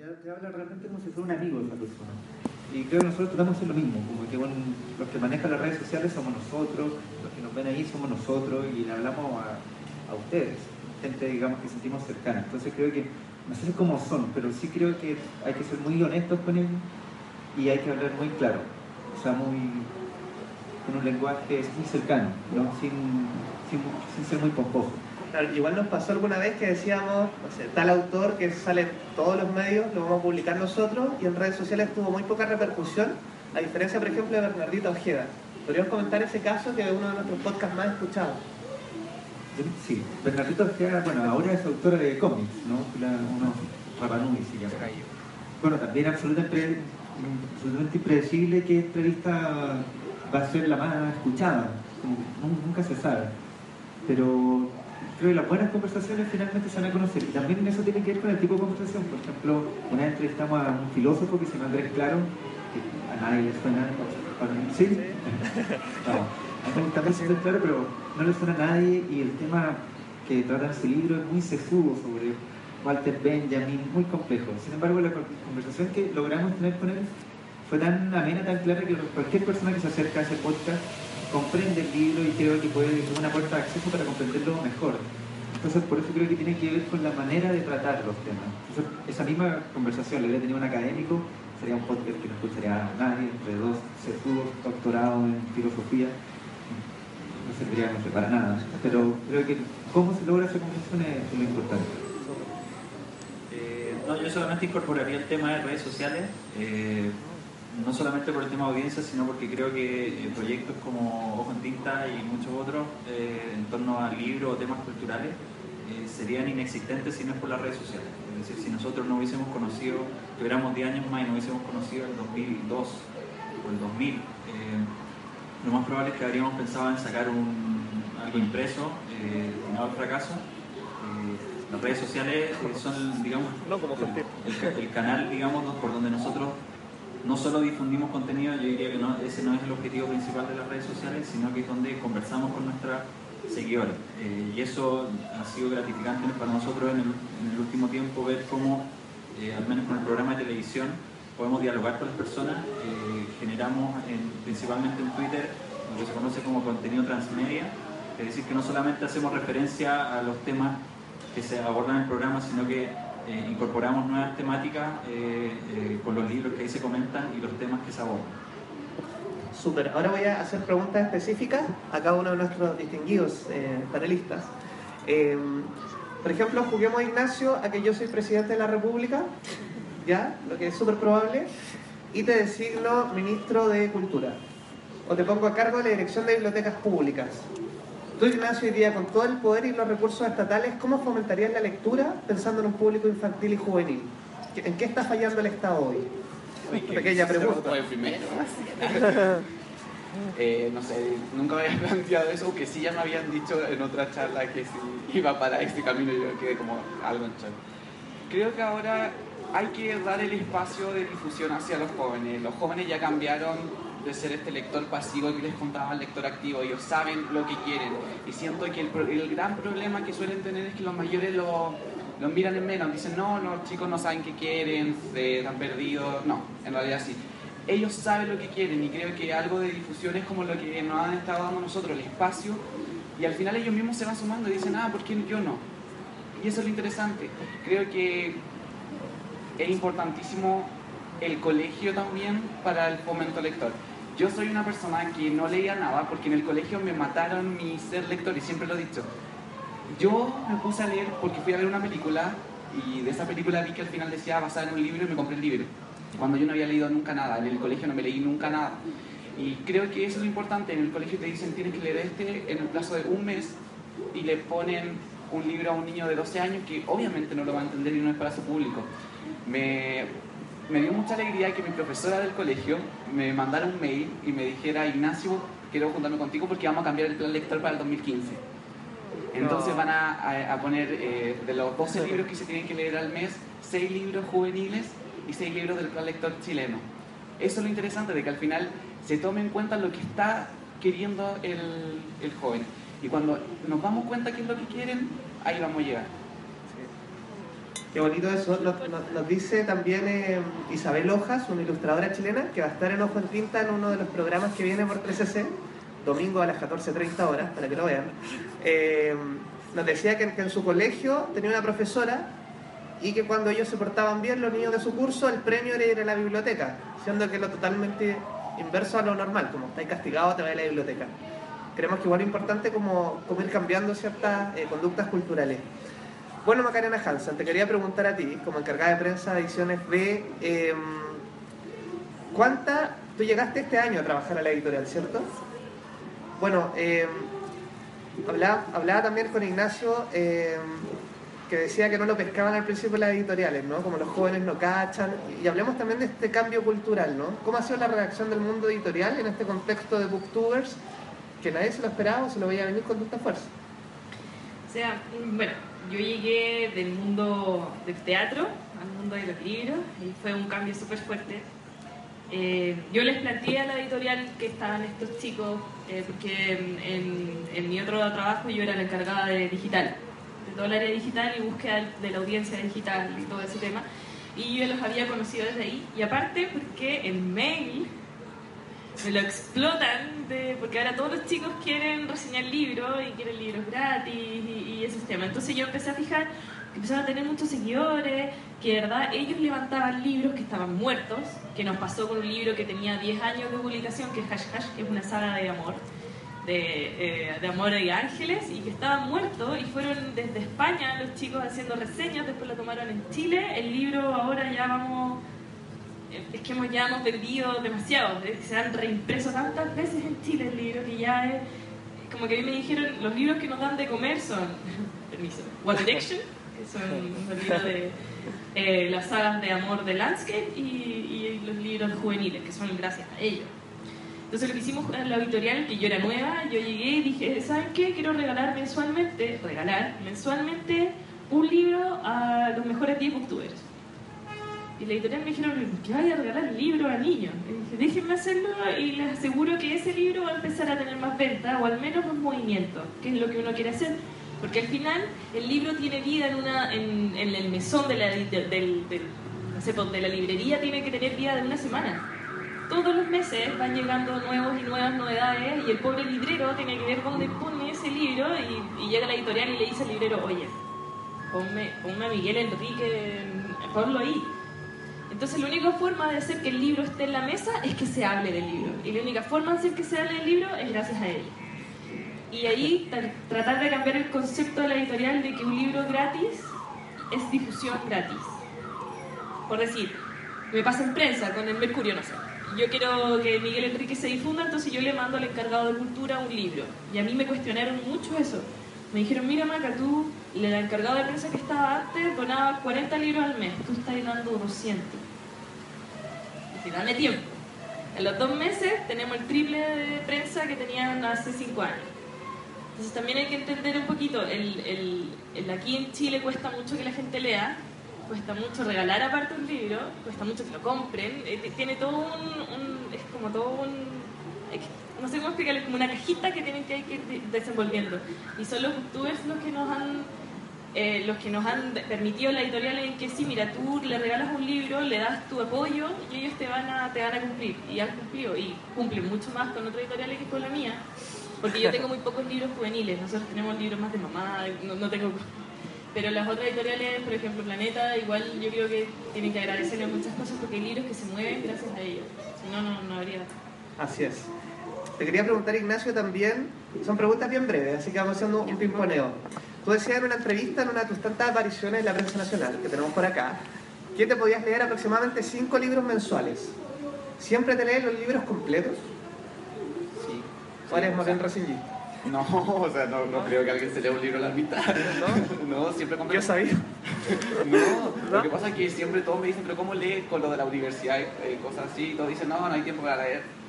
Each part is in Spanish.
Ya te habla realmente como si fuera un amigo esa persona. Y creo que nosotros tratamos de lo mismo, como que los que manejan las redes sociales somos nosotros, los que nos ven ahí somos nosotros y le hablamos a, a ustedes, gente digamos que sentimos cercana. Entonces creo que, no sé cómo son, pero sí creo que hay que ser muy honestos con ellos y hay que hablar muy claro, o sea, muy con un lenguaje muy cercano, ¿no? sin, sin, sin ser muy pomposo. Claro, igual nos pasó alguna vez que decíamos, no sé, tal autor que sale en todos los medios, lo vamos a publicar nosotros y en redes sociales tuvo muy poca repercusión, a diferencia, por ejemplo, de Bernardita Ojeda. ¿Podríamos comentar ese caso que es uno de nuestros podcasts más escuchados? Sí, Bernardita Ojeda, bueno, ahora es autora de cómics, ¿no? Uno, Rapanui se llama. Bueno, también absolutamente, absolutamente impredecible qué entrevista va a ser la más escuchada, nunca se sabe. Pero creo que las buenas conversaciones finalmente se van a conocer. Y también eso tiene que ver con el tipo de conversación. Por ejemplo, una vez entrevistamos a un filósofo que se llama Andrés Claro, que a nadie le suena. ¿Sí? No, también se claro, pero no le suena a nadie. Y el tema que trata en su libro es muy sesudo sobre Walter Benjamin, muy complejo. Sin embargo, la conversación que logramos tener con él fue tan amena, tan clara que cualquier persona que se acerca a ese podcast comprende el libro y creo que puede ser una puerta de acceso para comprenderlo mejor. Entonces, por eso creo que tiene que ver con la manera de tratar los temas. esa misma conversación, le hubiera tenido un académico, sería un podcast que no escucharía a nadie, entre dos sesudos doctorados en filosofía, no serviría para nada. Pero creo que cómo se logra esa conversación es, lo importante. Eh, no, yo solamente incorporaría el tema de redes sociales. Eh, no solamente por el tema de audiencia, sino porque creo que eh, proyectos como Ojo en Tinta y muchos otros eh, en torno al libro o temas culturales eh, serían inexistentes si no es por las redes sociales. Es decir, si nosotros no hubiésemos conocido, tuviéramos 10 años más y no hubiésemos conocido el 2002 o el 2000, lo más probable es que habríamos pensado en sacar un, algo impreso destinado al fracaso. las redes sociales son, digamos, el, el canal, digamos, por donde nosotros no solo difundimos contenido, yo diría que no, ese no es el objetivo principal de las redes sociales, sino que es donde conversamos con nuestros seguidores. Eh, y eso ha sido gratificante para nosotros en el, último tiempo, ver cómo, eh, al menos con el programa de televisión, podemos dialogar con las personas. Eh, generamos principalmente en Twitter lo que se conoce como contenido transmedia, es decir, que no solamente hacemos referencia a los temas que se abordan en el programa, sino que eh, incorporamos nuevas temáticas eh, eh, con los libros que ahí se comentan y los temas que se abordan. Súper, ahora voy a hacer preguntas específicas a cada uno de nuestros distinguidos panelistas. por ejemplo, juguemos Ignacio a que yo soy presidente de la República, ¿ya? Lo que es súper probable, y te designo ministro de Cultura. O te pongo a cargo de la dirección de bibliotecas públicas. Tú, Ignacio, hoy día, con todo el poder y los recursos estatales, ¿cómo fomentarías la lectura pensando en un público infantil y juvenil? ¿En qué está fallando el Estado hoy? Pequeña pregunta. primero. eh, no sé, nunca me había planteado eso, aunque sí ya me habían dicho en otra charla que si iba para este camino yo quedé como algo en shock. Creo que ahora hay que dar el espacio de difusión hacia los jóvenes. Los jóvenes ya cambiaron de ser este lector pasivo que les contaba el lector activo. Ellos saben lo que quieren. Y siento que el, gran problema que suelen tener es que los mayores lo, lo miran en menos. Dicen, no, los chicos no saben qué quieren, se están perdidos. No, en realidad sí. Ellos saben lo que quieren y creo que algo de difusión es como lo que nos han estado dando nosotros, el espacio. Y al final ellos mismos se van sumando y dicen, ah, ¿por qué yo no? Y eso es lo interesante. Creo que es importantísimo el colegio también para el fomento lector. Yo soy una persona que no leía nada porque en el colegio me mataron mi ser lector y siempre lo he dicho. Yo me puse a leer porque fui a ver una película y de esa película vi que al final decía basada en un libro y me compré el libro. Cuando yo no había leído nunca nada, en el colegio no me leí nunca nada. Y creo que eso es lo importante, en el colegio te dicen tienes que leer este en el plazo de un mes y le ponen un libro a un niño de 12 años que obviamente no lo va a entender y no es para su público. Me me dio mucha alegría que mi profesora del colegio me mandara un mail y me dijera, Ignacio, quiero juntarme contigo porque vamos a cambiar el plan lector para el 2015. Entonces van a, poner eh, de los 12 libros que se tienen que leer al mes, 6 libros juveniles y 6 libros del plan lector chileno. Eso es lo interesante, de que al final se tome en cuenta lo que está queriendo el, el joven. Y cuando nos damos cuenta qué es lo que quieren, ahí vamos a llegar. Qué bonito eso. Nos, dice también eh, Isabel Hojas, una ilustradora chilena, que va a estar en Ojo en Tinta en uno de los programas que viene por 3CC, domingo a las 14.30 horas, para que lo vean. Eh, nos decía que, en su colegio tenía una profesora y que cuando ellos se portaban bien, los niños de su curso, el premio era ir a la biblioteca, siendo que lo totalmente inverso a lo normal, como estáis castigado, te vas a la biblioteca. Creemos que igual es importante como, como ir cambiando ciertas eh, conductas culturales. Bueno, Macarena Hansen, te quería preguntar a ti, como encargada de prensa de ediciones B, eh, ¿cuánta, tú llegaste este año a trabajar a la editorial, ¿cierto? Bueno, eh, hablaba, también con Ignacio, eh, que decía que no lo pescaban al principio las editoriales, ¿no? Como los jóvenes no cachan. Y hablemos también de este cambio cultural, ¿no? ¿Cómo ha sido la reacción del mundo editorial en este contexto de booktubers que nadie se lo esperaba o se lo veía venir con tanta fuerza? O sea, bueno, yo llegué del mundo del teatro al mundo de los libros y fue un cambio súper fuerte. Eh, yo les planteé a la editorial que estaban estos chicos, eh, porque en, en- en mi otro trabajo yo era la encargada de digital, de todo el área digital y búsqueda de la audiencia digital y todo ese tema. Y yo los había conocido desde ahí. Y aparte porque el mail me lo explotan de, porque ahora todos los chicos quieren reseñar libros y quieren libros gratis y, y esos temas. Entonces yo empecé a fijar que empezaron a tener muchos seguidores, que de verdad ellos levantaban libros que estaban muertos, que nos pasó con un libro que tenía 10 años de publicación, que es Hash Hash, que es una saga de amor, de, eh, de amor y ángeles, y que estaba muerto, y fueron desde España los chicos haciendo reseñas, después lo tomaron en Chile, el libro ahora ya vamos es que hemos, ya hemos vendido demasiado, que se han reimpreso tantas veces en Chile el libro que ya es como que a mí me dijeron, los libros que nos dan de comer son, permiso, One Direction, que son los libros de eh, las sagas de amor de Landscape y, y los libros juveniles, que son gracias a ellos. Entonces lo que hicimos en la editorial, que yo era nueva, yo llegué y dije, ¿saben qué? Quiero regalar mensualmente, regalar mensualmente un libro a los mejores 10 booktubers. Y la editorial me dijeron, ¿por qué vaya a regalar libros a niños? Y dije, déjenme hacerlo y les aseguro que ese libro va a empezar a tener más venta o al menos más movimiento, que es lo que uno quiere hacer. Porque al final el libro tiene vida en, una, en, el mesón de la, del, no sé, de la librería, tiene que tener vida de una semana. Todos los meses van llegando nuevos y nuevas novedades y el pobre librero tiene que ver dónde pone ese libro y, y llega la editorial y le dice al librero, oye, ponme, ponme a Miguel Enrique, ponlo ahí. Entonces la única forma de hacer que el libro esté en la mesa es que se hable del libro. Y la única forma de hacer que se hable del libro es gracias a él. Y ahí tra- tratar de cambiar el concepto de la editorial de que un libro gratis es difusión gratis. Por decir, me pasa en prensa con el Mercurio, no sé. Yo quiero que Miguel Enrique se difunda, entonces yo le mando al encargado de cultura un libro. Y a mí me cuestionaron mucho eso. Me dijeron, mira Maca, tú, el encargado de prensa que estaba antes donaba 40 libros al mes, tú estás dando 200. Dije, dame tiempo. En los dos meses tenemos el triple de prensa que tenían hace cinco años. Entonces también hay que entender un poquito, el, el- aquí en Chile cuesta mucho que la gente lea, cuesta mucho regalar aparte un libro, cuesta mucho que lo compren, eh, tiene todo un, es como todo un, no sé cómo explicarles, como una cajita que tienen que ir de- desenvolviendo. Y son los booktubers los que nos han eh, los que nos han permitido la editorial en que sí, mira, tú le regalas un libro, le das tu apoyo y ellos te van a, te van a cumplir. Y han cumplido. Y cumplen mucho más con otras editoriales que con la mía. Porque yo tengo muy pocos libros juveniles. Nosotros tenemos libros más de mamá, no, no tengo... Pero las otras editoriales, por ejemplo Planeta, igual yo creo que tienen que agradecerle muchas cosas porque hay libros que se mueven gracias a ellos. Si no, no, no habría... Así es. Te quería preguntar, Ignacio, también, son preguntas bien breves, así que vamos haciendo un pimponeo. Tú decías en una entrevista, en una de tus tantas apariciones en la prensa nacional, que tenemos por acá, que te podías leer aproximadamente cinco libros mensuales. ¿Siempre te lees los libros completos? Sí. ¿O eres más bien? No, o sea, no, no creo que alguien se lea un libro a la mitad. ¿No? No, siempre compro. Yo sabía. No, ¿No? lo que pasa es que siempre todos me dicen, pero ¿cómo lees con lo de la universidad y eh, cosas así? Y todos dicen, no, no hay tiempo para leer.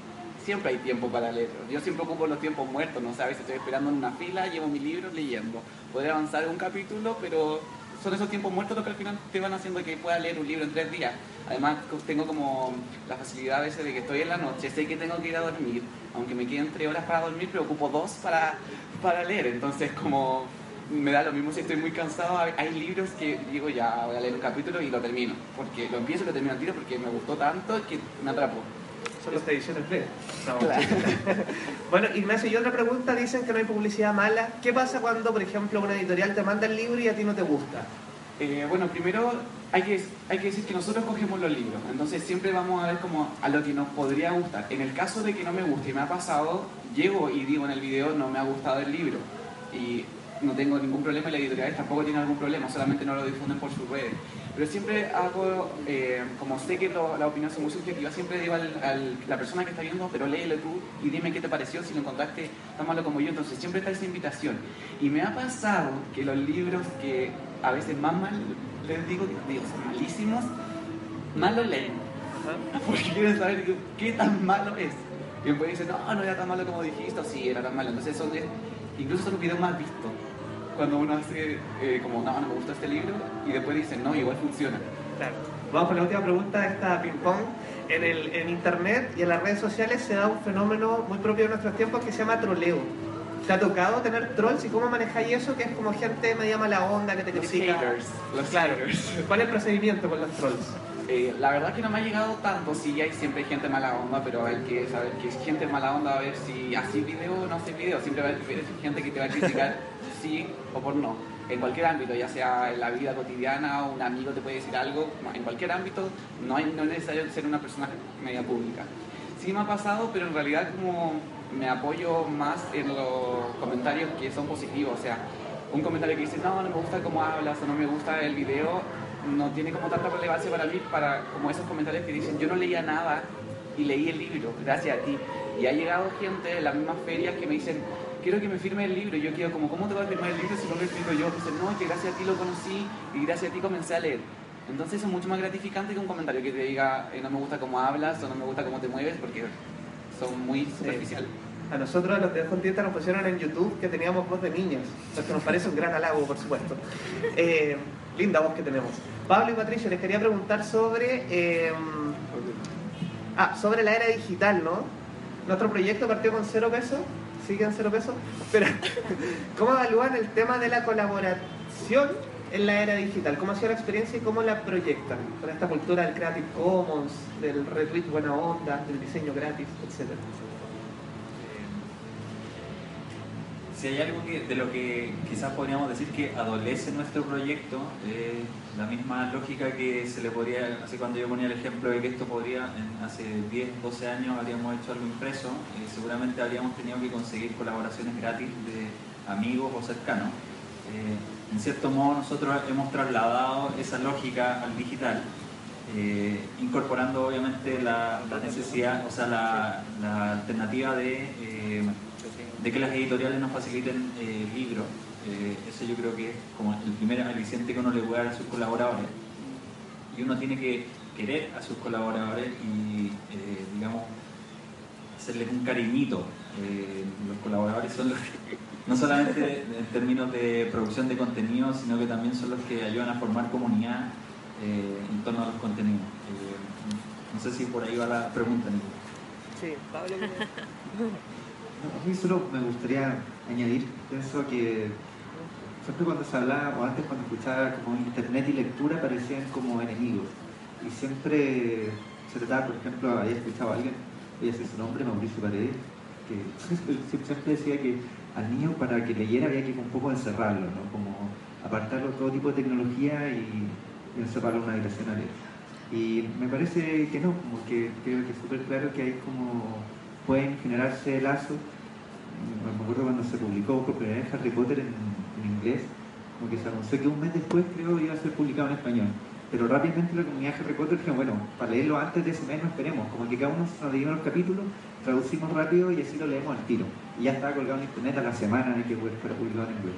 Siempre hay tiempo para leer. Yo siempre ocupo los tiempos muertos, no sabes, estoy esperando en una fila, llevo mi libro leyendo. Podré avanzar un capítulo, pero son esos tiempos muertos los que al final te van haciendo que pueda leer un libro en tres días. Además, tengo como la facilidad a veces de que estoy en la noche, sé que tengo que ir a dormir, aunque me queden tres horas para dormir, pero ocupo dos para, para leer. Entonces, como me da lo mismo si estoy muy cansado. Hay libros que digo, ya voy a leer un capítulo y lo termino. Porque lo empiezo y lo termino al tiro porque me gustó tanto que me atrapó. Son las ediciones B. bueno, Ignacio, y otra pregunta, dicen que no hay publicidad mala. ¿Qué pasa cuando, por ejemplo, una editorial te manda el libro y a ti no te gusta? Eh, bueno, primero hay que, hay que decir que nosotros cogemos los libros, entonces siempre vamos a ver como a lo que nos podría gustar. En el caso de que no me guste y me ha pasado, llego y digo en el video no me ha gustado el libro. Y no tengo ningún problema y la editorial tampoco tiene algún problema, solamente no lo difunden por sus redes. Pero siempre hago, eh, como sé que la opinión es muy subjetiva, siempre digo a la persona que está viendo, pero léelo tú y dime qué te pareció, si lo encontraste tan malo como yo. Entonces siempre está esa invitación. Y me ha pasado que los libros que a veces más mal les digo, digo, son malísimos, mal los leen. Porque quieren saber qué tan malo es. Y después dicen, no, no era tan malo como dijiste, o sí, era tan malo. Entonces son incluso son los videos más vistos cuando uno hace eh, como, no, no me gusta este libro, y después dicen, no, igual funciona. Claro. Vamos con la última pregunta de esta ping-pong. En, el, en internet y en las redes sociales se da un fenómeno muy propio de nuestros tiempos que se llama troleo. ¿Te ha tocado tener trolls y cómo manejáis eso? Que es como gente media mala onda que te critica. Los haters. Los claro. ¿Cuál es el procedimiento con los trolls? Eh, la verdad que no me ha llegado tanto, sí hay siempre gente mala onda, pero hay que saber que es gente mala onda, a ver si así video o no hace video, siempre va a haber gente que te va a criticar sí o por no, en cualquier ámbito, ya sea en la vida cotidiana, un amigo te puede decir algo, en cualquier ámbito no, hay, no es necesario ser una persona media pública. Sí me ha pasado, pero en realidad como me apoyo más en los comentarios que son positivos, o sea, un comentario que dice, no, no me gusta cómo hablas o no me gusta el video, no tiene como tanta relevancia para mí, para como esos comentarios que dicen, yo no leía nada y leí el libro, gracias a ti. Y ha llegado gente de las mismas ferias que me dicen, quiero que me firme el libro. Y yo quiero como, ¿cómo te va a firmar el libro si no lo escribo yo? Dicen, no, es que gracias a ti lo conocí y gracias a ti comencé a leer. Entonces eso es mucho más gratificante que un comentario que te diga, eh, no me gusta cómo hablas o no me gusta cómo te mueves, porque son muy superficiales. A nosotros, los de Contienta, nos pusieron en YouTube que teníamos voz de niños, lo que nos parece un gran halago, por supuesto. Eh, linda voz que tenemos. Pablo y Patricia, les quería preguntar sobre, eh, ah, sobre la era digital, ¿no? Nuestro proyecto partió con cero pesos, sigue en cero pesos, pero ¿cómo evalúan el tema de la colaboración en la era digital? ¿Cómo ha sido la experiencia y cómo la proyectan con esta cultura del Creative Commons, del retweet buena onda, del diseño gratis, etcétera? Si hay algo de lo que quizás podríamos decir que adolece nuestro proyecto, eh, la misma lógica que se le podría, así cuando yo ponía el ejemplo de que esto podría, hace 10, 12 años habríamos hecho algo impreso, eh, seguramente habríamos tenido que conseguir colaboraciones gratis de amigos o cercanos. Eh, en cierto modo nosotros hemos trasladado esa lógica al digital, incorporando obviamente la, necesidad, o sea, la, la alternativa de de que las editoriales nos faciliten eh, libros. Eh, eso yo creo que es como el primer aliciente que uno le puede dar a sus colaboradores. Y uno tiene que querer a sus colaboradores y, eh, digamos, hacerles un cariñito. los colaboradores son los que, no solamente en términos de producción de contenido, sino que también son los que ayudan a formar comunidad en torno a los contenidos. no sé si por ahí va la pregunta, Nico. Sí, Pablo. A mí solo me gustaría añadir, pienso que siempre cuando se hablaba, o antes cuando escuchaba como internet y lectura, parecían como enemigos. Y siempre se trataba, por ejemplo, había escuchado a alguien, ella sé su nombre, Mauricio Paredes, que siempre decía que al niño para que leyera había que un poco encerrarlo, ¿no? como apartarlo de todo tipo de tecnología y, encerrarlo en una habitación a leer. Y me parece que no, como que creo que es súper claro que hay como pueden generarse lazos. Me acuerdo cuando se publicó por primera vez Harry Potter en, inglés, como que se anunció que un mes después creo iba a ser publicado en español. Pero rápidamente la comunidad Harry Potter dijo, bueno, para leerlo antes de ese mes no esperemos, como que cada uno nos dio los capítulos, traducimos rápido y así lo leemos al tiro. Y ya estaba colgado en internet a la semana de que fuera publicado en inglés.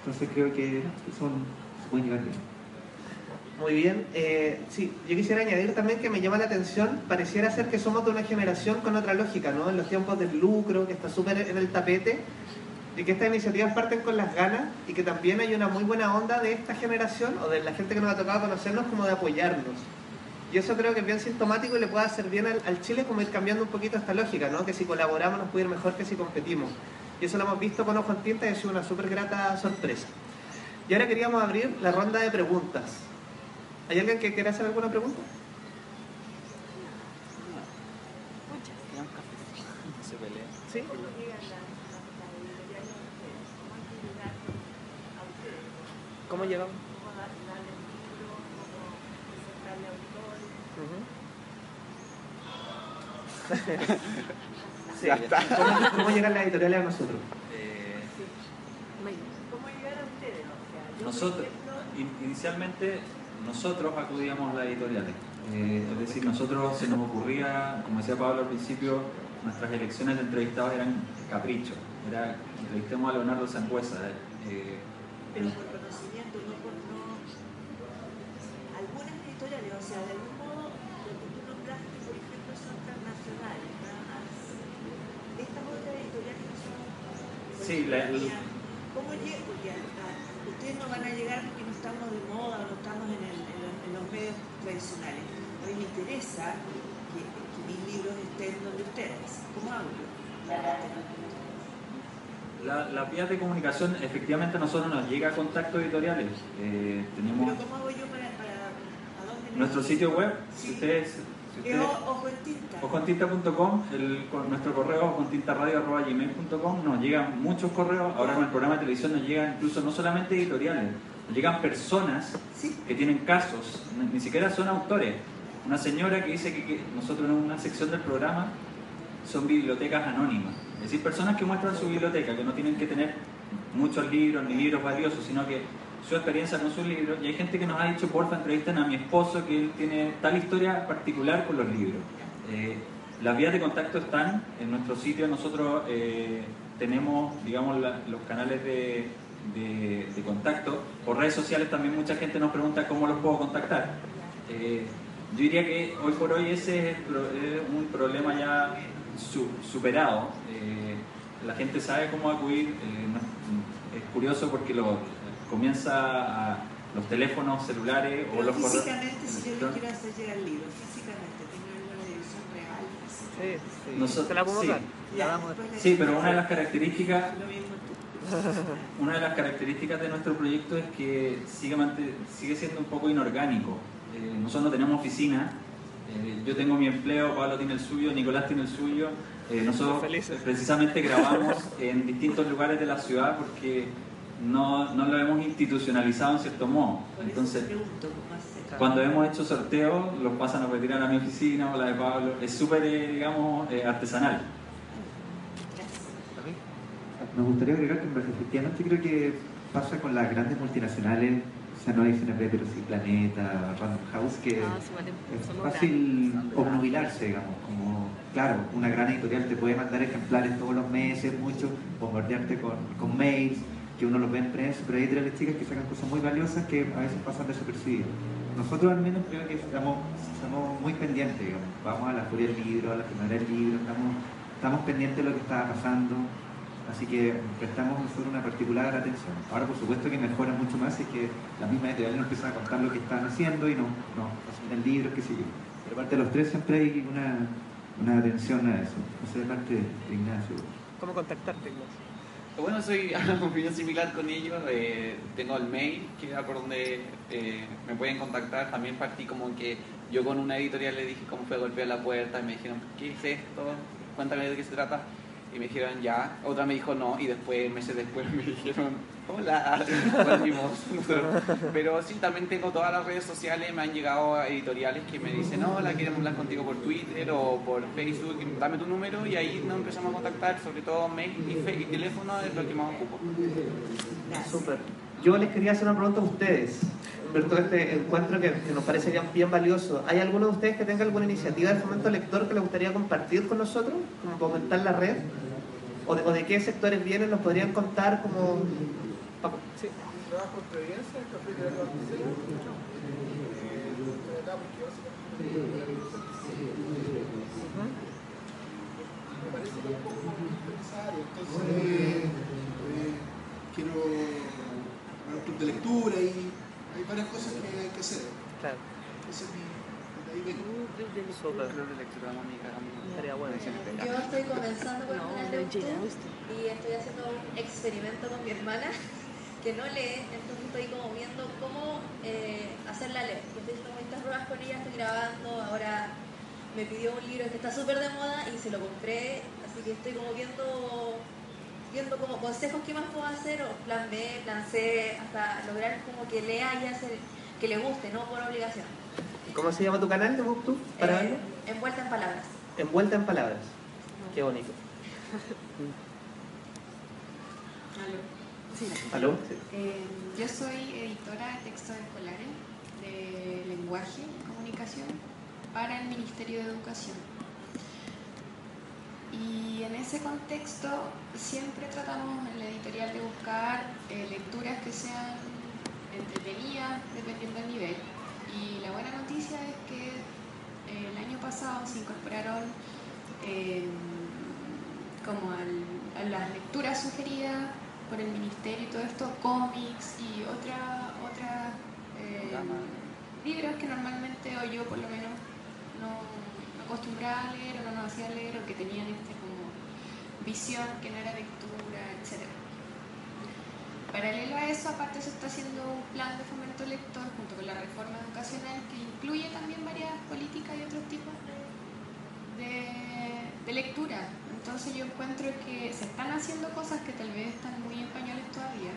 Entonces creo que son, se pueden llegar bien. Muy bien. Eh, sí, yo quisiera añadir también que me llama la atención, pareciera ser que somos de una generación con otra lógica, ¿no? En los tiempos del lucro, que está súper en el tapete, y que estas iniciativas parten con las ganas y que también hay una muy buena onda de esta generación o de la gente que nos ha tocado conocernos como de apoyarnos. Y eso creo que es bien sintomático y le puede hacer bien al, Chile como ir cambiando un poquito esta lógica, ¿no? Que si colaboramos nos puede ir mejor que si competimos. Y eso lo hemos visto con Ojo en Tinta y ha sido una súper grata sorpresa. Y ahora queríamos abrir la ronda de preguntas. ¿Hay alguien que quiera hacer alguna pregunta? Se pelea. ¿Sí? ¿Cómo llegamos? sí, ¿Cómo, ¿Cómo llegan las editoriales a nosotros? Eh, ¿Cómo llegar a ustedes? O sea, yo, por Nosotros, in- inicialmente, nosotros acudíamos a las editoriales. Eh, es decir, nosotros se nos ocurría, como decía Pablo al principio, nuestras elecciones de entrevistados eran capricho. Era, entrevistemos a Leonardo Sangüesa. eh, pero por conocimiento, no por no. Algunas editoriales, o sea, de algún modo, lo que tú nombraste, por ejemplo, son transnacionales, nada más. Estas otras editoriales no son. Sí, la- mía, ¿Cómo llega? Porque a- a- ustedes no van a llegar porque no estamos de moda o no estamos en, el- en los, en los medios tradicionales. A mí me interesa que, que mis libros estén donde ustedes. ¿Cómo hago yo? la- las vías de comunicación, efectivamente, a nosotros nos llega contactos editoriales. Eh, tenemos Pero ¿cómo hago yo para, para a dónde nuestro sitio web. Sí. Si ustedes, ustedes o- ojo en tinta. Ojontista.com, el, con nuestro correo ojontintaradio.gmail.com, nos llegan muchos correos, ahora con el programa de televisión nos llegan incluso no solamente editoriales, llegan personas Sí. que tienen casos, ni, siquiera son autores. Una señora que dice que, que nosotros en una sección del programa son bibliotecas anónimas, es decir, personas que muestran su biblioteca, que no tienen que tener muchos libros ni libros valiosos, sino que su experiencia con sus libros. Y hay gente que nos ha dicho, porfa, entrevisten a mi esposo, que él tiene tal historia particular con los libros. Eh, las vías de contacto están en nuestro sitio. Nosotros eh, tenemos, digamos, la- los canales de, de- de contacto. Por redes sociales también mucha gente nos pregunta cómo los puedo contactar. Eh, yo diría que hoy por hoy ese es, un problema ya su- superado. Eh, la gente sabe cómo acudir. eh, es curioso porque lo, comienza a los teléfonos celulares o Pero los correos. físicamente, si yo le quiero hacer llegar el libro, físicamente, tengo alguna dirección real. Sí, sí. Nosotros- ¿Se la podemos sí. dar? Ya, La Sí, pero una de las características Lo mismo tú. Una de las características de nuestro proyecto es que sigue, sigue siendo un poco inorgánico. Eh, nosotros no tenemos oficina, eh, yo tengo mi empleo, Pablo tiene el suyo, Nicolás tiene el suyo. Eh, nosotros Felices. precisamente grabamos en distintos lugares de la ciudad porque no, no lo hemos institucionalizado en cierto modo. Entonces, cuando hemos hecho sorteos, los pasan a retirar a mi oficina o la de Pablo. Es súper, eh, digamos, eh, artesanal. Me gustaría agregar que efectivamente creo que pasa con las grandes multinacionales, o sea, no SNP, pero sí Planeta, Random House, que Ah, es fácil obnubilarse, digamos, como, claro, una gran editorial te puede mandar ejemplares todos los meses, mucho, bombardearte con, con mails, que uno los ve en prensa, pero hay editoriales chicas que sacan cosas muy valiosas que a veces pasan desapercibidas. Nosotros al menos creo que estamos, estamos muy pendientes, digamos. vamos a la feria del libro, a la primavera del libro, estamos, estamos pendientes de lo que está pasando, así que prestamos nosotros una particular atención. Ahora por supuesto que mejora mucho más es que las mismas editoriales nos empiezan a contar lo que están haciendo y no, no, el libro, qué sé yo. Pero parte de los tres siempre hay una, una atención a eso. No sé, de parte de Ignacio. ¿Cómo contactarte, Ignacio? Bueno, soy a una opinión similar con ellos. eh, tengo el mail, que es por donde eh, me pueden contactar. También partí como que yo con una editorial le dije cómo fue golpear la puerta y me dijeron, ¿qué es esto? Cuéntame de qué se trata. Y me dijeron ya. Otra me dijo no. Y después, meses después, me dijeron, hola, volvimos. Pero sí, también tengo todas las redes sociales. Me han llegado editoriales que me dicen, hola, queremos hablar contigo por Twitter o por Facebook. Dame tu número y ahí nos empezamos a contactar. Sobre todo mail y, y teléfono es lo que más ocupo. Súper. Yo les quería hacer una pregunta a ustedes, todo este encuentro que, nos parece bien, valioso. ¿Hay alguno de ustedes que tenga alguna iniciativa de fomento lector que le gustaría compartir con nosotros, como para aumentar la red? ¿O de, o de qué sectores vienen? ¿Nos podrían contar como... Paco, sí. trabajo en Providencia, el Café de la Articela. Eh, acá porque básicamente me parece que es un poco necesario. Entonces, eh, quiero armar un club de lectura y hay varias cosas que hay que hacer. Claro. Ese Yo estoy comenzando con No, el y estoy haciendo un experimento con mi hermana que no lee, entonces estoy como viendo cómo eh, hacerla leer. Estoy haciendo estas pruebas con ella, estoy grabando, ahora me pidió un libro que está súper de moda y se lo compré, así que estoy como viendo viendo como consejos que más puedo hacer, o plan B, plan C, hasta lograr como que lea y hacer que le guste, no por obligación. ¿Cómo se llama tu canal de BookTube? Para Eh, verlo? envuelta en palabras. Envuelta en palabras. Qué bonito. Sí. ¿Aló? Eh, yo soy editora de textos escolares de lenguaje y comunicación para el Ministerio de Educación. Y en ese contexto siempre tratamos en la editorial de buscar eh, lecturas que sean entretenidas dependiendo del nivel. Y la buena noticia es que eh, el año pasado se incorporaron eh, como al- a las lecturas sugeridas por el ministerio y todo esto, cómics y otra, otra eh, libros que normalmente o yo por lo menos no, no acostumbraba a leer o no nos hacía leer o que tenían este como visión que no era lectura, etc. Paralelo a eso, aparte se está haciendo un plan de fomento lector junto con la reforma educacional que incluye también varias políticas y otros tipos de, lectura. Entonces yo encuentro que se están haciendo cosas que tal vez están muy en pañales todavía,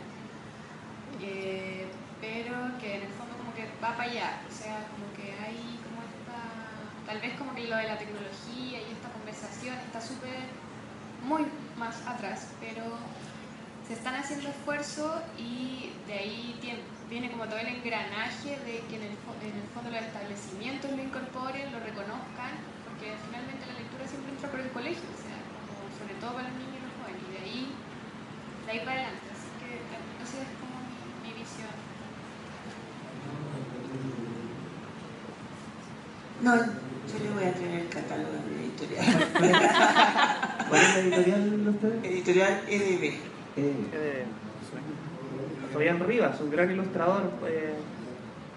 eh, pero que en el fondo como que va para allá. O sea, como que hay como esta, tal vez como que lo de la tecnología y esta conversación está súper, muy más atrás, pero se están haciendo esfuerzos y de ahí tien- viene como todo el engranaje de que en el, fo- en el fondo los establecimientos lo incorporen, lo reconozcan, porque finalmente la lectura siempre entra por el colegio, o sea, como sobre todo para los niños y los jóvenes, y de ahí, de ahí para adelante. Así que esa es como mi, mi visión. No, yo le voy a traer el catálogo de mi editorial. ¿Cuál es la editorial de ustedes? editorial EDB. Eh, Eh, Fabián Rivas, un gran ilustrador, eh,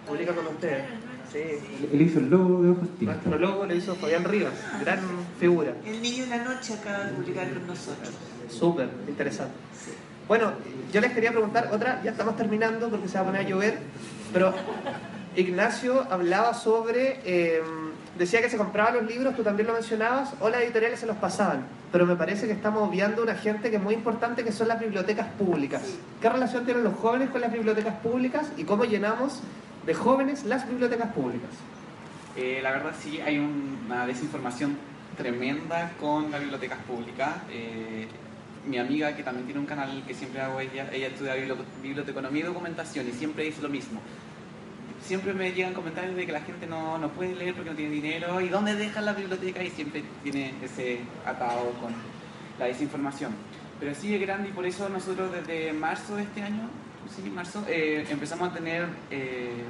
publica con ustedes. Sí. él hizo el logo de Ojos Tinta. Nuestro logo lo hizo Fabián Rivas, gran figura. El niño de la noche acaba de publicar con nosotros. Súper interesante. Bueno, yo les quería preguntar otra, ya estamos terminando porque se va a poner a llover, pero Ignacio hablaba sobre, eh, decía que se compraban los libros, tú también lo mencionabas, o las editoriales se los pasaban, pero me parece que estamos obviando una gente que es muy importante, que son las bibliotecas públicas. ¿Qué relación tienen los jóvenes con las bibliotecas públicas y cómo llenamos de jóvenes las bibliotecas públicas? Eh, la verdad sí, hay un- una desinformación tremenda con las bibliotecas públicas. Eh, mi amiga, que también tiene un canal que siempre hago ella, ella estudia bibli- biblioteconomía y documentación y siempre dice lo mismo. Siempre me llegan comentarios de que la gente no, no puede leer porque no tiene dinero y dónde dejan la biblioteca y siempre tiene ese atado con la desinformación. Pero sigue grande y por eso nosotros desde marzo de este año, sí, marzo, eh, empezamos a tener eh,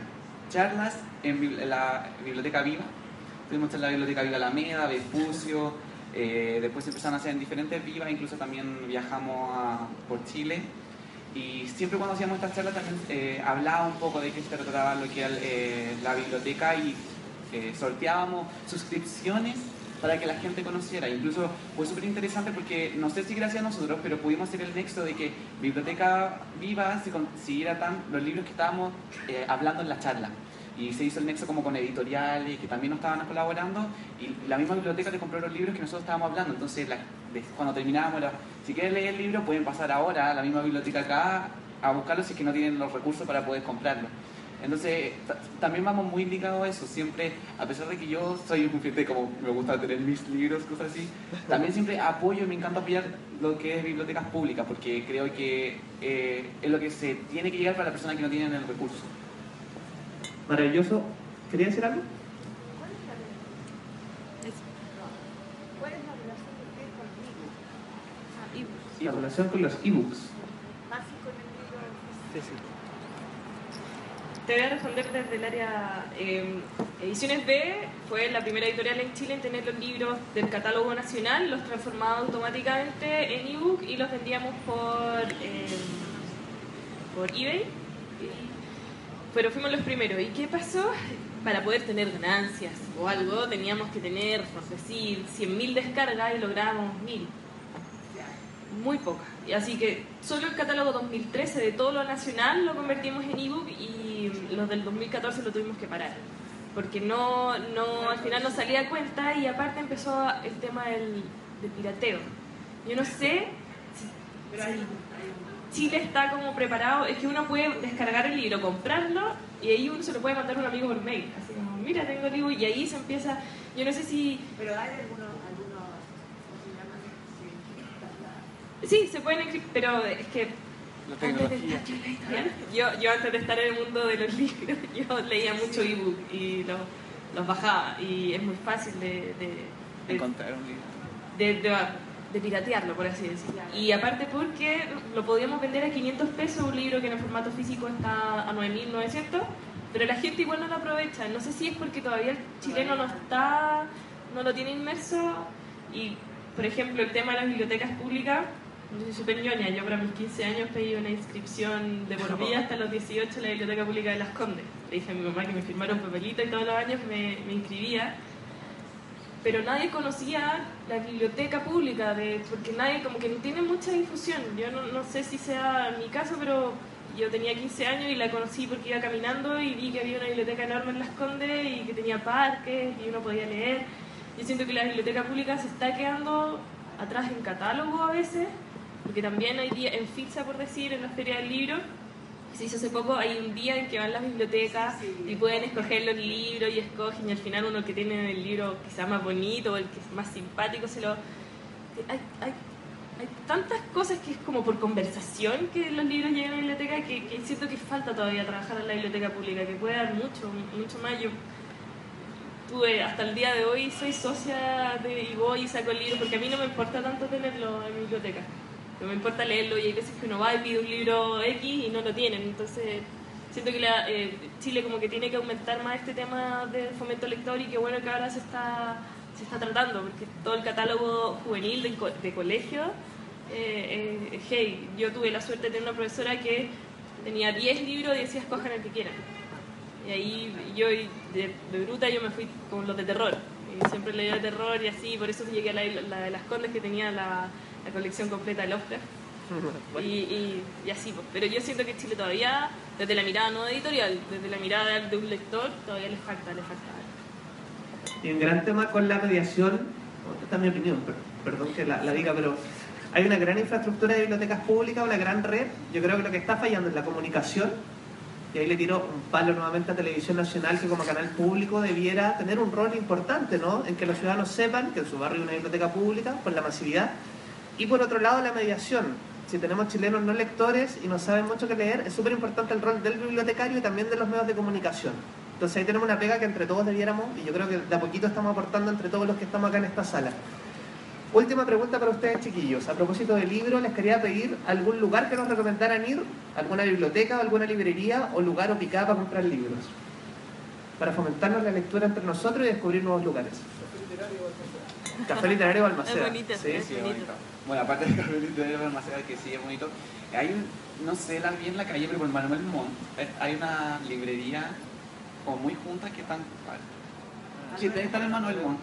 charlas en, la Biblioteca Viva. Tuvimos en la Biblioteca Viva Alameda, Vespucio, eh, después empezaron a hacer en diferentes vivas, incluso también viajamos por Chile. Y siempre cuando hacíamos estas charlas también eh, hablaba un poco de qué se trataba lo que era eh, la biblioteca y eh, sorteábamos suscripciones para que la gente conociera. Incluso fue súper interesante porque no sé si gracias a nosotros, pero pudimos hacer el nexo de que Biblioteca Viva se consiguiera tan, los libros que estábamos hablando en la charla. Y se hizo el nexo como con editoriales que también nos estaban colaborando y la misma biblioteca te compró los libros que nosotros estábamos hablando. Entonces, cuando terminábamos, si quieren leer el libro, pueden pasar ahora a la misma biblioteca acá a buscarlo si es que no tienen los recursos para poder comprarlo. Entonces, ta- también vamos muy ligados a eso. Siempre, a pesar de que yo soy un fiel como me gusta tener mis libros, cosas así, también siempre apoyo me encanta apoyar lo que es bibliotecas públicas, porque creo que eh, es lo que se tiene que llegar para la persona que no tiene el recurso. Maravilloso. ¿Quería decir algo? ¿Cuál es la relación de ustedes con el libro? La relación con los ebooks. Más con el libro Sí, sí. Te voy a responder desde el área eh, Ediciones B fue la primera editorial en Chile en tener los libros del catálogo nacional, los transformaba automáticamente en ebook y los vendíamos por eh, por eBay. Pero fuimos los primeros. ¿Y qué pasó? Para poder tener ganancias o algo teníamos que tener, por decir, 100.000 descargas y lográbamos 1.000. muy pocas. Así que solo el catálogo 2013 de todo lo nacional lo convertimos en ebook y los del 2014 lo tuvimos que parar. Porque no, no, al final no salía a cuenta y aparte empezó el tema del, pirateo. Yo no sé si, si Chile está como preparado, es que uno puede descargar el libro, comprarlo y ahí uno se lo puede mandar a un amigo por mail. Así como, mira, tengo el libro y ahí se empieza, yo no sé si... Pero hay algunos, algunos ¿cómo se? Sí, Sí, se pueden escribir, pero es que La antes de tecnología. estar yo yo, antes de estar en el mundo de los libros, yo leía mucho ebook y los, los bajaba y es muy fácil de, de, de, Encontrar un libro. de, de- de piratearlo, por así decirlo. Y aparte porque lo podíamos vender a 500 pesos, un libro que en el formato físico está a 9.900, pero la gente igual no lo aprovecha. No sé si es porque todavía el chileno no está, no lo tiene inmerso y, por ejemplo, el tema de las bibliotecas públicas, yo soy súper ñoña, yo para mis 15 años pedí una inscripción de por vida hasta los 18 en la Biblioteca Pública de Las Condes. Le dije a mi mamá que me firmara un papelito y todos los años me, me inscribía pero nadie conocía la biblioteca pública, de, porque nadie como que no tiene mucha difusión. Yo no, no sé si sea mi caso, pero yo tenía 15 años y la conocí porque iba caminando y vi que había una biblioteca enorme en Las Condes y que tenía parques y uno podía leer. Yo siento que la biblioteca pública se está quedando atrás en catálogo a veces, porque también hay días, en FITSA por decir, en la Feria del Libro, se hizo hace poco, hay un día en que van las bibliotecas y pueden escoger los libros y escogen y al final uno que tiene el libro quizá más bonito o el que es más simpático se lo... Hay, hay, hay tantas cosas que es como por conversación que los libros llegan a la biblioteca que, que siento que falta todavía trabajar en la biblioteca pública, que puede dar mucho, mucho más. Yo tuve, hasta el día de hoy soy socia de, y voy y saco libros porque a mí no me importa tanto tenerlo en mi biblioteca. No me importa leerlo y hay veces que uno va y pide un libro X y no lo tienen. Entonces, siento que la, eh, Chile como que tiene que aumentar más este tema de fomento lector y que bueno que ahora se está, se está tratando, porque todo el catálogo juvenil de, de colegio, eh, eh, hey, yo tuve la suerte de tener una profesora que tenía 10 libros y decía escojan el que quieran. Y ahí yo de, de bruta yo me fui con los de terror. Y siempre leía terror y así, por eso llegué a la, la de las Condes que tenía la, la colección completa de Lovecraft. Y, y, y así, pues. pero yo siento que Chile todavía, desde la mirada no editorial, desde la mirada de un lector, todavía le falta, le falta. Y un gran tema con la mediación, esta es mi opinión, per- perdón que la, la diga, pero hay una gran infraestructura de bibliotecas públicas, una gran red. Yo creo que lo que está fallando es la comunicación. Y ahí le tiro un palo nuevamente a Televisión Nacional, que como canal público debiera tener un rol importante, ¿no? En que los ciudadanos sepan que en su barrio hay una biblioteca pública, por la masividad. Y por otro lado, la mediación. Si tenemos chilenos no lectores y no saben mucho que leer, es súper importante el rol del bibliotecario y también de los medios de comunicación. Entonces ahí tenemos una pega que entre todos debiéramos, y yo creo que de a poquito estamos aportando entre todos los que estamos acá en esta sala. Última pregunta para ustedes, chiquillos. A propósito del libro, les quería pedir algún lugar que nos recomendaran ir, alguna biblioteca, alguna librería o lugar o picada para comprar libros. Para fomentarnos la lectura entre nosotros y descubrir nuevos lugares. Café literario o Almaceda. Es bonito, Sí. es Sí, es bonito. Bueno, aparte café literario de Almaceda, que sí es bonito, hay un, no sé la, bien la calle, pero por Manuel Montt eh, hay una librería como muy juntas que están... Sí, están en Manuel Montt.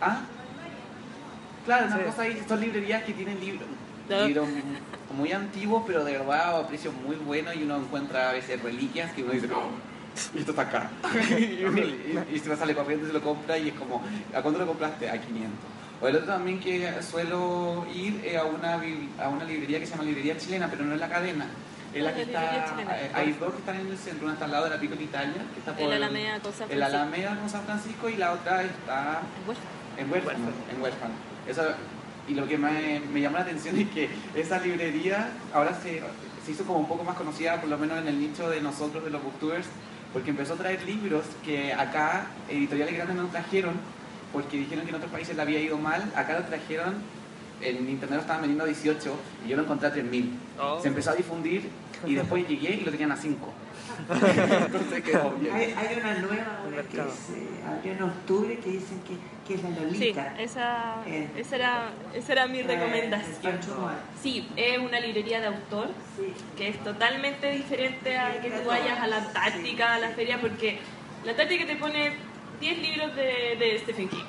¿Ah? Claro, una Sí. cosa ahí, son librerías que tienen libros, No. libros muy antiguos, pero de verdad a precios muy buenos y uno encuentra a veces reliquias que uno dice, "Oh, y esto está acá. y, uno- y- y se lo sale corriendo y se lo compra y es como, ¿a cuánto lo compraste? A 500. O el otro también que suelo ir es a una, a una librería que se llama Librería Chilena, pero no es la cadena. Es la Ah, que está, eh, hay dos que están en el centro, una está al lado de la Picola Italia, que está por El Alameda con San el Francisco. Alameda con San Francisco y la otra está en huérfano, en huérfano. Y lo que me, me llama la atención es que esa librería ahora se, se hizo como un poco más conocida, por lo menos en el nicho de nosotros, de los booktubers, porque empezó a traer libros que acá editoriales grandes no trajeron, porque dijeron que en otros países le había ido mal, acá lo trajeron, en internet lo estaban vendiendo a 18 y yo lo encontré a 3.000. Se empezó a difundir y después llegué y lo tenían a 5. Entonces quedó bien. Hay, hay una nueva ahora que se abrió en octubre que dicen que, que es la sí, Lolita. esa, Eh. esa, era, esa era mi Eh, recomendación. Sí, es una librería de autor Sí. que es totalmente diferente a que tú vayas a la Antártica, a la feria, porque la Antártica te pone 10 libros de, de Stephen King.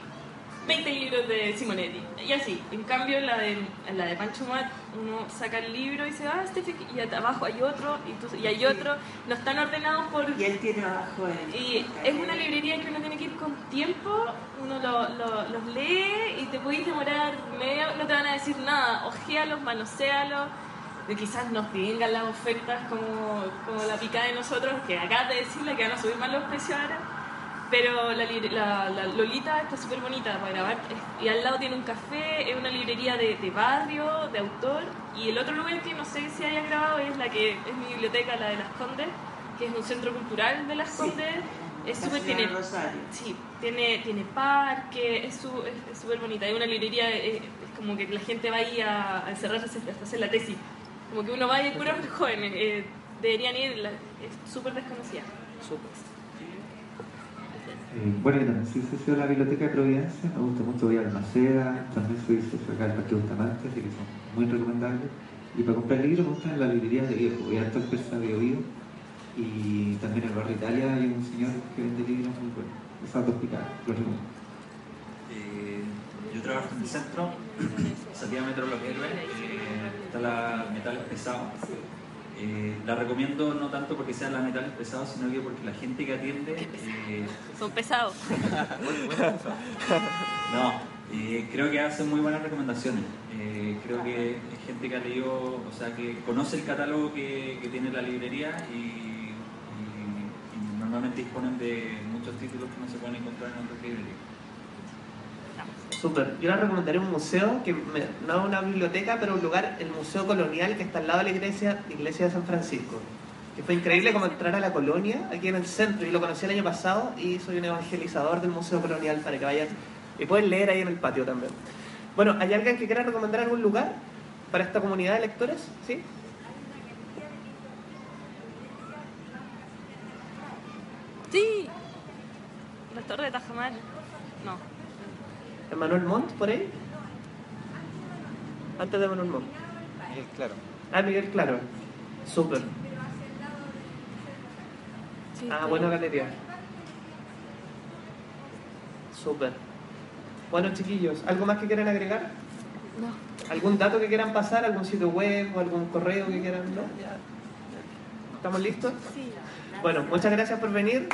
20 libros de Simonetti. Y así. En cambio, en la de, en la de Pancho Mat, uno saca el libro y se va, ah, este, y abajo hay otro, y, tú- y hay otro. No están ordenados por... Y él tiene abajo el... Y es una librería que uno tiene que ir con tiempo, uno lo- lo- los lee y te puedes demorar medio, no te van a decir nada, ojéalos, manoséalos, de quizás nos vengan las ofertas como, como la pica de nosotros, que acabas de decirle que van a subir más los precios ahora, pero la, la- la Lolita está súper bonita para grabar y al lado tiene un café, es una librería de, de barrio, de autor, y el otro lugar que no sé si hayan grabado es la que es mi biblioteca, la de Las Condes, que es un centro cultural de Las Sí. Condes. Es súper tiene, sí, tiene, tiene parque, es su- es es súper bonita. Es una librería, eh, es como que la gente va ahí a, a encerrarse hasta hacer la tesis. Como que uno va y puros jóvenes, eh, deberían ir, la- es súper desconocida. Eh, bueno, yo también soy socio de la Biblioteca de Providencia, me gusta mucho, voy a Almaceda, también soy socio acá del Parque Bustamante, así que son muy recomendables. Y para comprar libros me gustan las librerías de viejo, voy a harto Expresa Bio Bio y también en el barrio Italia hay un señor que vende libros muy buenos. Esas dos picadas, recomiendo. Eh, yo trabajo en el centro, salida Metro Los Héroes, eh, está la Metales Pesados. Eh, la recomiendo no tanto porque sean las metales pesados, sino que porque la gente que atiende eh, Son pesados. No, eh, creo que hacen muy buenas recomendaciones. Creo que es gente que ha leído, o sea, que conoce el catálogo que, que tiene la librería y, y- y normalmente disponen de muchos títulos que no se pueden encontrar en otras librerías. Súper. Yo les recomendaría un museo, que me- no es una biblioteca, pero un lugar, el Museo Colonial, que está al lado de la iglesia, iglesia de San Francisco. Que fue increíble como entrar a la colonia, aquí en el centro. Yo lo conocí el año pasado y soy un evangelizador del Museo Colonial para que vayan y pueden leer ahí en el patio también. Bueno, ¿hay alguien que quiera recomendar algún lugar para esta comunidad de lectores? ¿Sí? Sí. Las torres de Tajamar. No. ¿Manuel Montt por ahí? Antes de Manuel Montt. Miguel, claro. Ah, Miguel Claro. Súper. Ah, buena galería. Súper. Bueno, chiquillos, ¿algo más que quieran agregar? No. ¿Algún dato que quieran pasar? ¿Algún sitio web o algún correo que quieran? ¿No? ¿Estamos listos? Sí. Bueno, muchas gracias por venir.